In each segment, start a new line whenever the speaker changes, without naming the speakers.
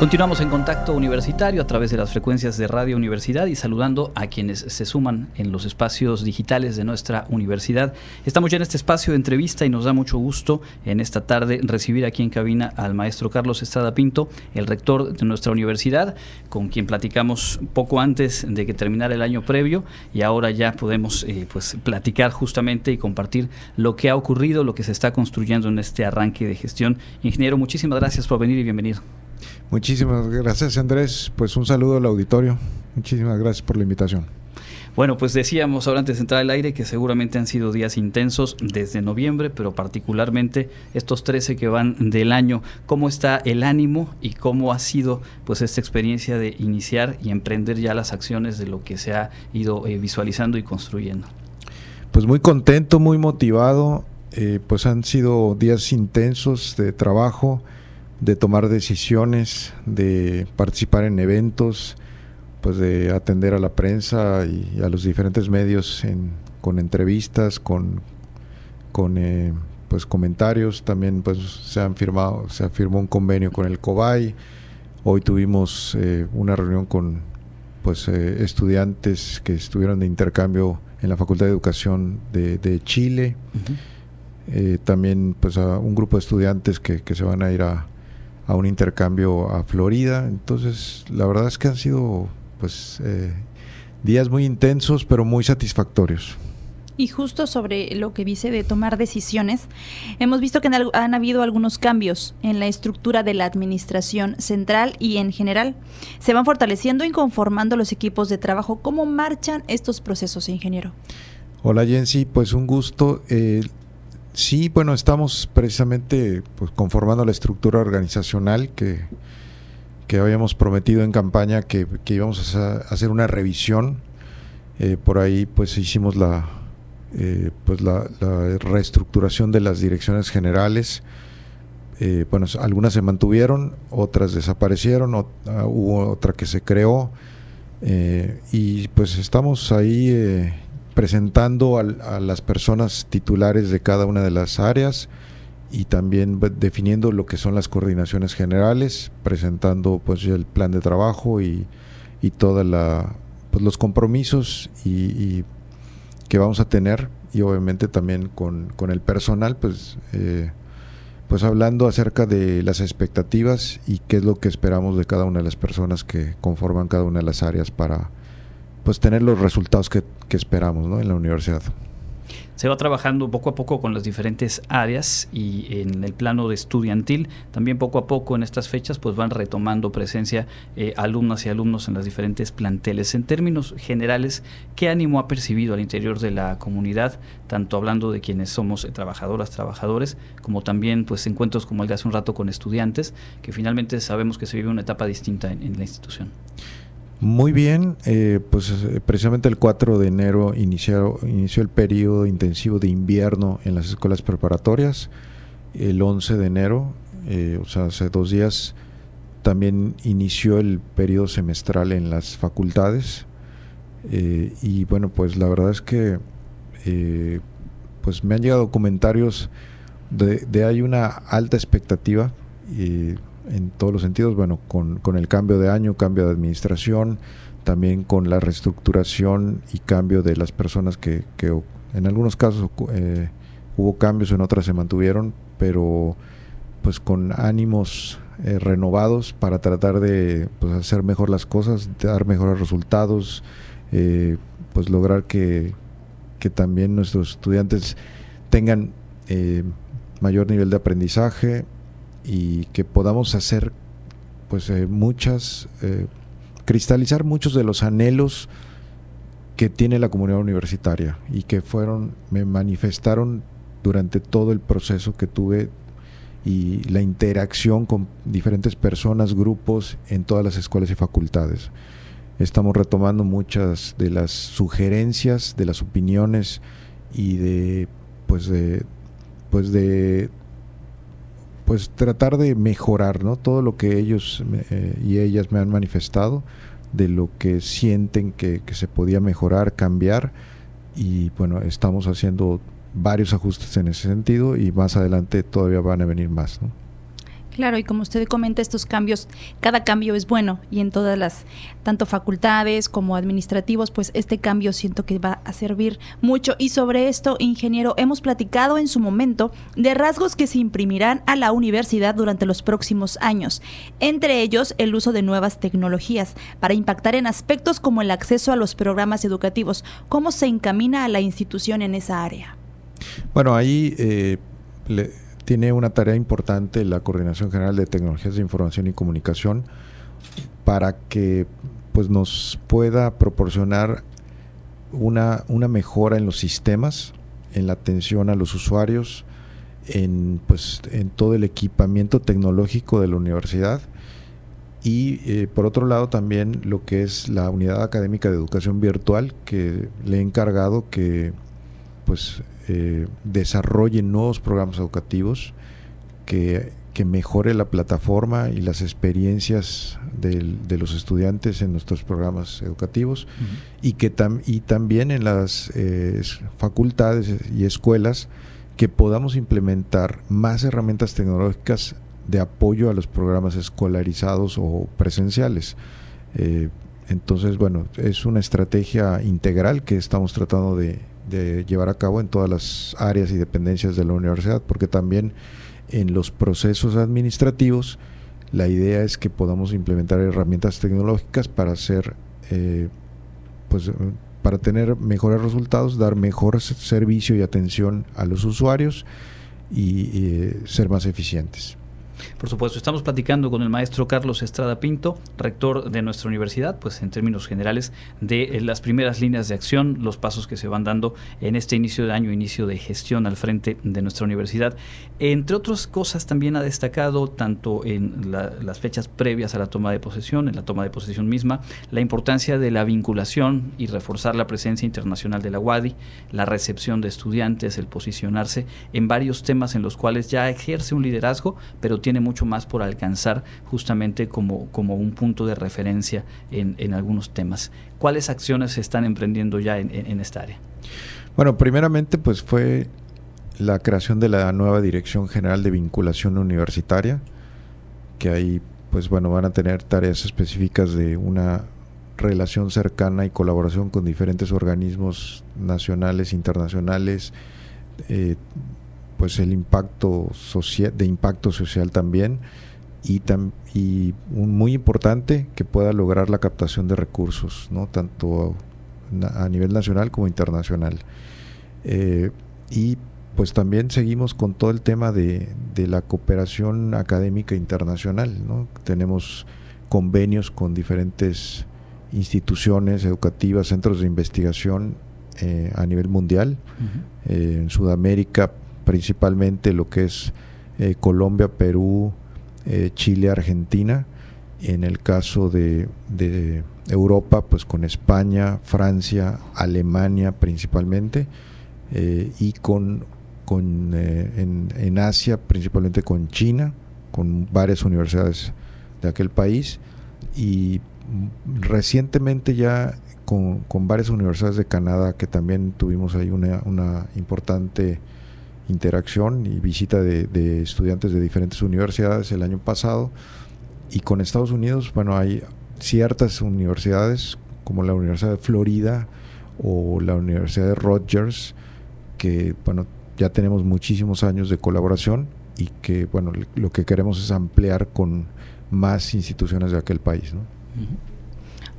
Continuamos en contacto universitario a través de las frecuencias de Radio Universidad y saludando a quienes se suman en los espacios digitales de nuestra universidad. Estamos ya en este espacio de entrevista y nos da mucho gusto en esta tarde recibir aquí en cabina al maestro Carlos Estrada Pinto, el rector de nuestra universidad, con quien platicamos poco antes de que terminara el año previo y ahora ya podemos eh, pues platicar justamente y compartir lo que ha ocurrido, lo que se está construyendo en este arranque de gestión. Ingeniero, muchísimas gracias por venir y bienvenido.
Muchísimas gracias Andrés, pues un saludo al auditorio, muchísimas gracias por la invitación.
Bueno, pues decíamos ahora antes de entrar al aire que seguramente han sido días intensos desde noviembre, pero particularmente estos 13 que van del año. ¿Cómo está el ánimo y cómo ha sido pues esta experiencia de iniciar y emprender ya las acciones de lo que se ha ido eh, visualizando y construyendo?
Pues muy contento, muy motivado, eh, pues han sido días intensos de trabajo de tomar decisiones, de participar en eventos, pues de atender a la prensa y a los diferentes medios con entrevistas, con, con eh, pues comentarios. También pues se han firmado, se firmó un convenio con el COBAI. Hoy tuvimos eh, una reunión con pues eh, estudiantes que estuvieron de intercambio en la Facultad de Educación de, Chile. también pues a un grupo de estudiantes que se van a ir a, a un intercambio a Florida. Entonces, la verdad es que han sido pues eh, días muy intensos, pero muy satisfactorios.
Y justo sobre lo que dice de tomar decisiones, hemos visto que han, habido algunos cambios en la estructura de la administración central y en general. Se van fortaleciendo y conformando los equipos de trabajo. ¿Cómo marchan estos procesos, ingeniero?
Hola Jensi, pues un gusto. Eh, Sí, bueno, estamos precisamente pues, conformando la estructura organizacional que, que habíamos prometido en campaña que, íbamos a hacer una revisión. Eh, por ahí pues hicimos la, eh, pues la, reestructuración de las direcciones generales. Eh, bueno, algunas se mantuvieron, otras desaparecieron, ah, hubo otra que se creó. y pues estamos ahí presentando a, las personas titulares de cada una de las áreas y también definiendo lo que son las coordinaciones generales, presentando pues el plan de trabajo y, y toda pues, los compromisos y, que vamos a tener. Y obviamente también con, con el personal pues eh, pues hablando acerca de las expectativas y qué es lo que esperamos de cada una de las personas que conforman cada una de las áreas para pues tener los resultados que, esperamos ¿no? en la universidad.
Se va trabajando poco a poco con las diferentes áreas y en el plano de estudiantil, también poco a poco en estas fechas pues van retomando presencia eh, alumnas y alumnos en las diferentes planteles. En términos generales, ¿qué ánimo ha percibido al interior de la comunidad, tanto hablando de quienes somos trabajadoras, trabajadores, como también pues encuentros como el de hace un rato con estudiantes, que finalmente sabemos que se vive una etapa distinta en la institución?
Muy bien, eh, pues eh, precisamente el 4 de enero inició, inició el periodo intensivo de invierno en las escuelas preparatorias. El 11 de enero, eh, o sea, hace dos días, también inició el periodo semestral en las facultades. y bueno, pues la verdad es que pues me han llegado comentarios de, de hay una alta expectativa en todos los sentidos, bueno, con, con, el cambio de año, cambio de administración, también con la reestructuración y cambio de las personas que, que en algunos casos eh, hubo cambios, en otras se mantuvieron, pero pues con ánimos eh, renovados para tratar de pues, hacer mejor las cosas, dar mejores resultados, eh, pues lograr que, que, también nuestros estudiantes tengan mayor nivel de aprendizaje, y que podamos hacer pues eh, muchas eh, cristalizar muchos de los anhelos que tiene la comunidad universitaria y que fueron me manifestaron durante todo el proceso que tuve y la interacción con diferentes personas, grupos en todas las escuelas y facultades. Estamos retomando muchas de las sugerencias, de las opiniones y de pues de pues de pues tratar de mejorar ¿no? todo lo que ellos eh, y ellas me han manifestado, de lo que sienten que, se podía mejorar, cambiar, y bueno, estamos haciendo varios ajustes en ese sentido y más adelante todavía van a venir más.
Claro, y como usted comenta, estos cambios, cada cambio es bueno y en todas las, tanto facultades como administrativos, pues este cambio siento que va a servir mucho. Y sobre esto, ingeniero, hemos platicado en su momento de rasgos que se imprimirán a la universidad durante los próximos años, entre ellos el uso de nuevas tecnologías para impactar en aspectos como el acceso a los programas educativos. ¿Cómo se encamina a la institución en esa área?
Bueno, ahí... Eh, tiene una tarea importante la Coordinación General de Tecnologías de Información y Comunicación para que pues, nos pueda proporcionar una, una mejora en los sistemas, en la atención a los usuarios, en, pues, en todo el equipamiento tecnológico de la universidad. Y eh, por otro lado también lo que es la unidad académica de educación virtual que le he encargado que pues eh, desarrolle nuevos programas educativos, que, mejore la plataforma y las experiencias de los estudiantes en nuestros programas educativos y que y también en las eh, facultades y escuelas que podamos implementar más herramientas tecnológicas de apoyo a los programas escolarizados o presenciales. Eh, entonces, bueno, es una estrategia integral que estamos tratando de, de llevar a cabo en todas las áreas y dependencias de la universidad, porque también en los procesos administrativos la idea es que podamos implementar herramientas tecnológicas para hacer, eh, pues, para tener mejores resultados, dar mejor servicio y atención a los usuarios y eh, ser más eficientes.
Por supuesto, estamos platicando con el maestro Carlos Estrada Pinto, rector de nuestra universidad, pues en términos generales de eh, las primeras líneas de acción, los pasos que se van dando en este inicio de año, inicio de gestión al frente de nuestra universidad. Entre otras cosas, también ha destacado, tanto en las fechas previas a la toma de posesión, en la toma de posesión misma, la importancia de la vinculación y reforzar la presencia internacional de la UADI, la recepción de estudiantes, el posicionarse en varios temas en los cuales ya ejerce un liderazgo, pero tiene tiene mucho más por alcanzar justamente como, como un punto de referencia en, algunos temas. ¿Cuáles acciones se están emprendiendo ya en, esta área?
Bueno, primeramente pues fue la creación de la nueva Dirección General de Vinculación Universitaria, que ahí pues bueno van a tener tareas específicas de una relación cercana y colaboración con diferentes organismos nacionales, internacionales, eh, pues el impacto social, de impacto social también y, y un muy importante que pueda lograr la captación de recursos, ¿no? tanto a, nivel nacional como internacional. Eh, y pues también seguimos con todo el tema de, de la cooperación académica internacional. ¿no? Tenemos convenios con diferentes instituciones educativas, centros de investigación eh, a nivel mundial. Eh, en Sudamérica principalmente lo que es eh, Colombia, Perú, eh, Chile, Argentina. En el caso de, Europa, pues con España, Francia, Alemania principalmente, eh, y con, con en, Asia, principalmente con China, con varias universidades de aquel país, y recientemente ya con, con varias universidades de Canadá que también tuvimos ahí una, una importante interacción y visita de, estudiantes de diferentes universidades el año pasado. Y con Estados Unidos, bueno, hay ciertas universidades como la Universidad de Florida o la Universidad de Rogers, que, bueno, ya tenemos muchísimos años de colaboración y que, bueno, lo que queremos es ampliar con más instituciones de aquel país, ¿no?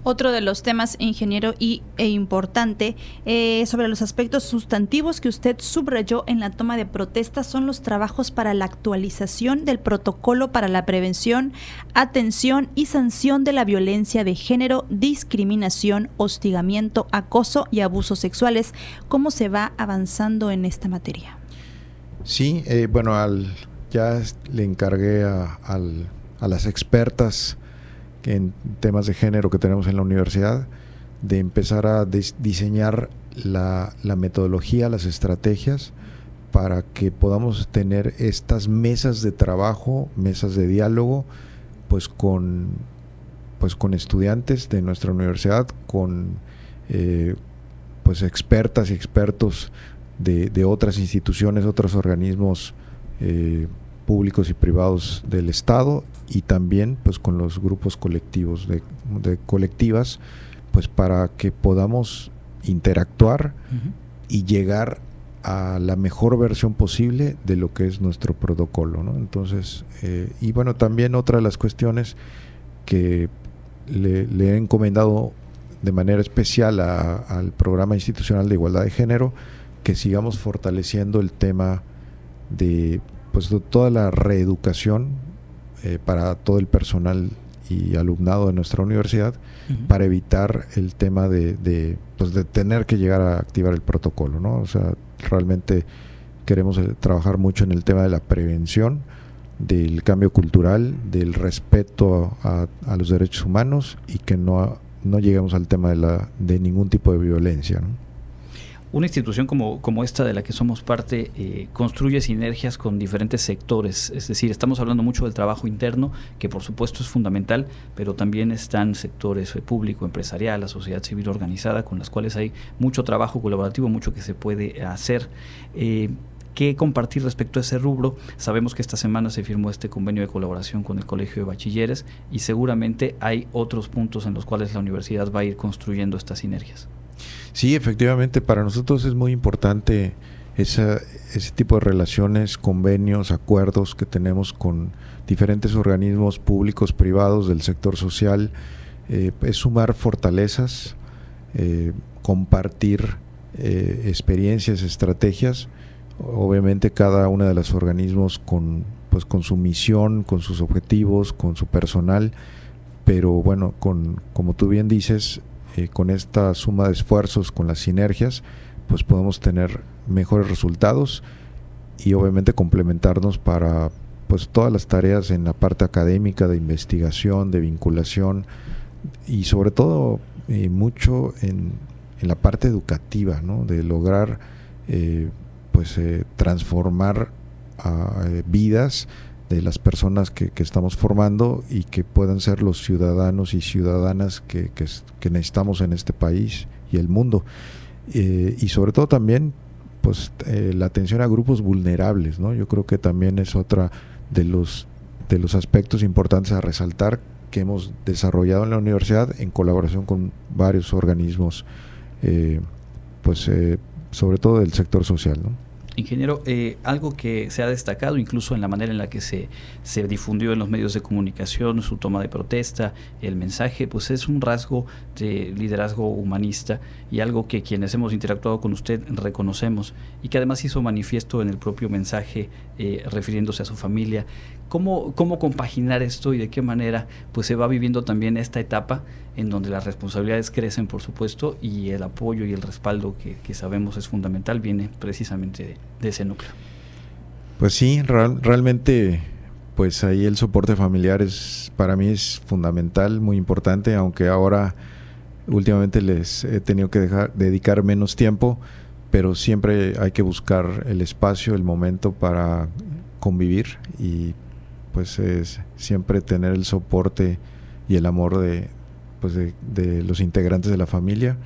Otro de los temas, ingeniero, y, e importante, eh, sobre los aspectos sustantivos que usted subrayó en la toma de protesta son los trabajos para la actualización del protocolo para la prevención, atención y sanción de la violencia de género, discriminación, hostigamiento, acoso y abusos sexuales. ¿Cómo se va avanzando en esta materia?
Sí, eh, bueno, al, ya le encargué a, a las expertas en temas de género que tenemos en la universidad, de empezar a diseñar la, metodología, las estrategias, para que podamos tener estas mesas de trabajo, mesas de diálogo, pues con, pues con estudiantes de nuestra universidad, con eh, pues expertas y expertos de, otras instituciones, otros organismos eh, públicos y privados del Estado y también pues con los grupos colectivos de, colectivas pues para que podamos interactuar y llegar a la mejor versión posible de lo que es nuestro protocolo. ¿no? Entonces, eh, y bueno, también otra de las cuestiones que le, he encomendado de manera especial al programa institucional de igualdad de género, que sigamos fortaleciendo el tema de pues toda la reeducación eh, para todo el personal y alumnado de nuestra universidad para evitar el tema de, de, pues de tener que llegar a activar el protocolo, ¿no? O sea, realmente queremos eh, trabajar mucho en el tema de la prevención, del cambio cultural, del respeto a, a los derechos humanos y que no, no lleguemos al tema de, la, de ningún tipo de violencia, ¿no?
Una institución como, como esta de la que somos parte eh, construye sinergias con diferentes sectores, es decir, estamos hablando mucho del trabajo interno, que por supuesto es fundamental, pero también están sectores eh, público, empresarial, la sociedad civil organizada, con las cuales hay mucho trabajo colaborativo, mucho que se puede hacer. Eh, ¿Qué compartir respecto a ese rubro? Sabemos que esta semana se firmó este convenio de colaboración con el Colegio de Bachilleres y seguramente hay otros puntos en los cuales la universidad va a ir construyendo estas sinergias.
Sí, efectivamente, para nosotros es muy importante esa, ese tipo de relaciones, convenios, acuerdos que tenemos con diferentes organismos públicos, privados, del sector social, eh, es sumar fortalezas, eh, compartir eh, experiencias, estrategias, obviamente cada uno de los organismos con, pues, con su misión, con sus objetivos, con su personal, pero bueno, con, como tú bien dices, eh, con esta suma de esfuerzos, con las sinergias, pues podemos tener mejores resultados y obviamente complementarnos para pues todas las tareas en la parte académica, de investigación, de vinculación y sobre todo eh, mucho en, en, la parte educativa, ¿no? de lograr eh, pues transformar vidas de las personas que, estamos formando y que puedan ser los ciudadanos y ciudadanas que, necesitamos en este país y el mundo. Eh, y sobre todo también pues eh, la atención a grupos vulnerables, ¿no? Yo creo que también es otra de los de los aspectos importantes a resaltar que hemos desarrollado en la universidad en colaboración con varios organismos, eh, pues sobre todo del sector social.
Ingeniero, eh, algo que se ha destacado incluso en la manera en la que se, se difundió en los medios de comunicación, su toma de protesta, el mensaje, pues es un rasgo de liderazgo humanista y algo que quienes hemos interactuado con usted reconocemos y que además hizo manifiesto en el propio mensaje eh, refiriéndose a su familia. ¿Cómo, ¿Cómo compaginar esto y de qué manera pues se va viviendo también esta etapa en donde las responsabilidades crecen, por supuesto, y el apoyo y el respaldo que, sabemos es fundamental viene precisamente de, ese núcleo?
Pues sí, realmente pues ahí el soporte familiar es para mí es fundamental, muy importante, aunque ahora últimamente les he tenido que dedicar menos tiempo, pero siempre hay que buscar el espacio, el momento para convivir y pues es siempre tener el soporte y el amor de, pues de, los integrantes de la familia,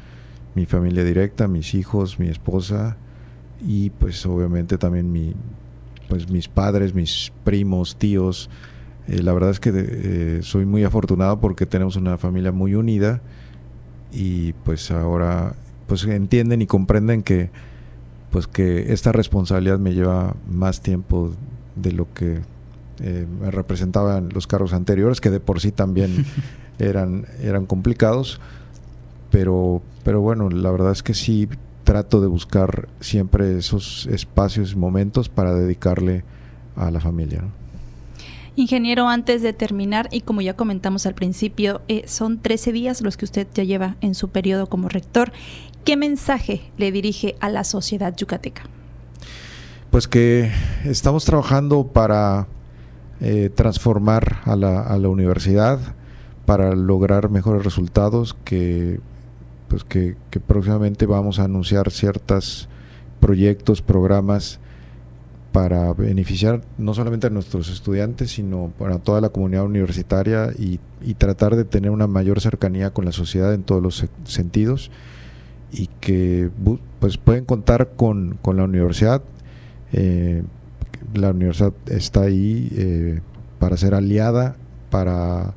mi familia directa, mis hijos, mi esposa y pues obviamente también mi, pues mis padres, mis primos, tíos. Eh, la verdad es que eh, soy muy afortunado porque tenemos una familia muy unida y pues ahora pues entienden y comprenden que pues que esta responsabilidad me lleva más tiempo de lo que eh, me representaban los cargos anteriores, que de por sí también eran, eran complicados, pero, pero bueno, la verdad es que sí trato de buscar siempre esos espacios y momentos para dedicarle a la familia.
Ingeniero, antes de terminar, y como ya comentamos al principio, eh, son 13 días los que usted ya lleva en su periodo como rector. ¿Qué mensaje le dirige a la sociedad yucateca?
Pues que estamos trabajando para eh, transformar a la, a la, universidad para lograr mejores resultados que pues que, próximamente vamos a anunciar ciertos proyectos, programas para beneficiar no solamente a nuestros estudiantes, sino para toda la comunidad universitaria y, tratar de tener una mayor cercanía con la sociedad en todos los sentidos y que pues pueden contar con, con la universidad. Eh, la universidad está ahí eh, para ser aliada, para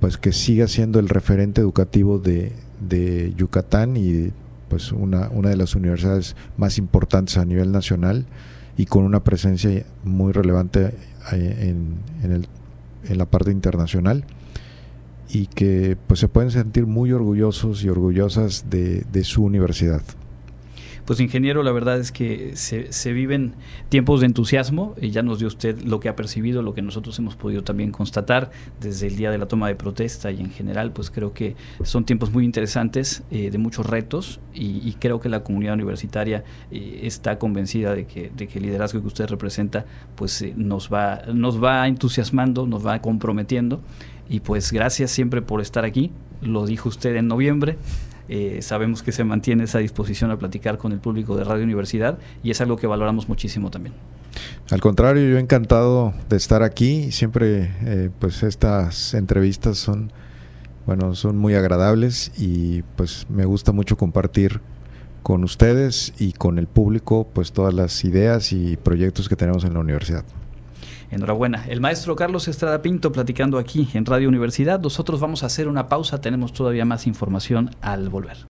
pues que siga siendo el referente educativo de, de Yucatán y pues una, una de las universidades más importantes a nivel nacional y con una presencia muy relevante eh, en, el, en la parte internacional y que pues se pueden sentir muy orgullosos y orgullosas de, de su universidad.
Pues ingeniero, la verdad es que se, se, viven tiempos de entusiasmo y ya nos dio usted lo que ha percibido, lo que nosotros hemos podido también constatar desde el día de la toma de protesta y en general, pues creo que son tiempos muy interesantes, eh, de muchos retos y, creo que la comunidad universitaria eh, está convencida de que, de que, el liderazgo que usted representa pues eh, nos, va, nos va entusiasmando, nos va comprometiendo y pues gracias siempre por estar aquí, lo dijo usted en noviembre. Eh, sabemos que se mantiene esa disposición a platicar con el público de Radio Universidad y es algo que valoramos muchísimo también.
Al contrario, yo encantado de estar aquí. Siempre, eh, pues estas entrevistas son, bueno, son muy agradables y pues me gusta mucho compartir con ustedes y con el público, pues todas las ideas y proyectos que tenemos en la universidad.
Enhorabuena. El maestro Carlos Estrada Pinto platicando aquí en Radio Universidad. Nosotros vamos a hacer una pausa, tenemos todavía más información al volver.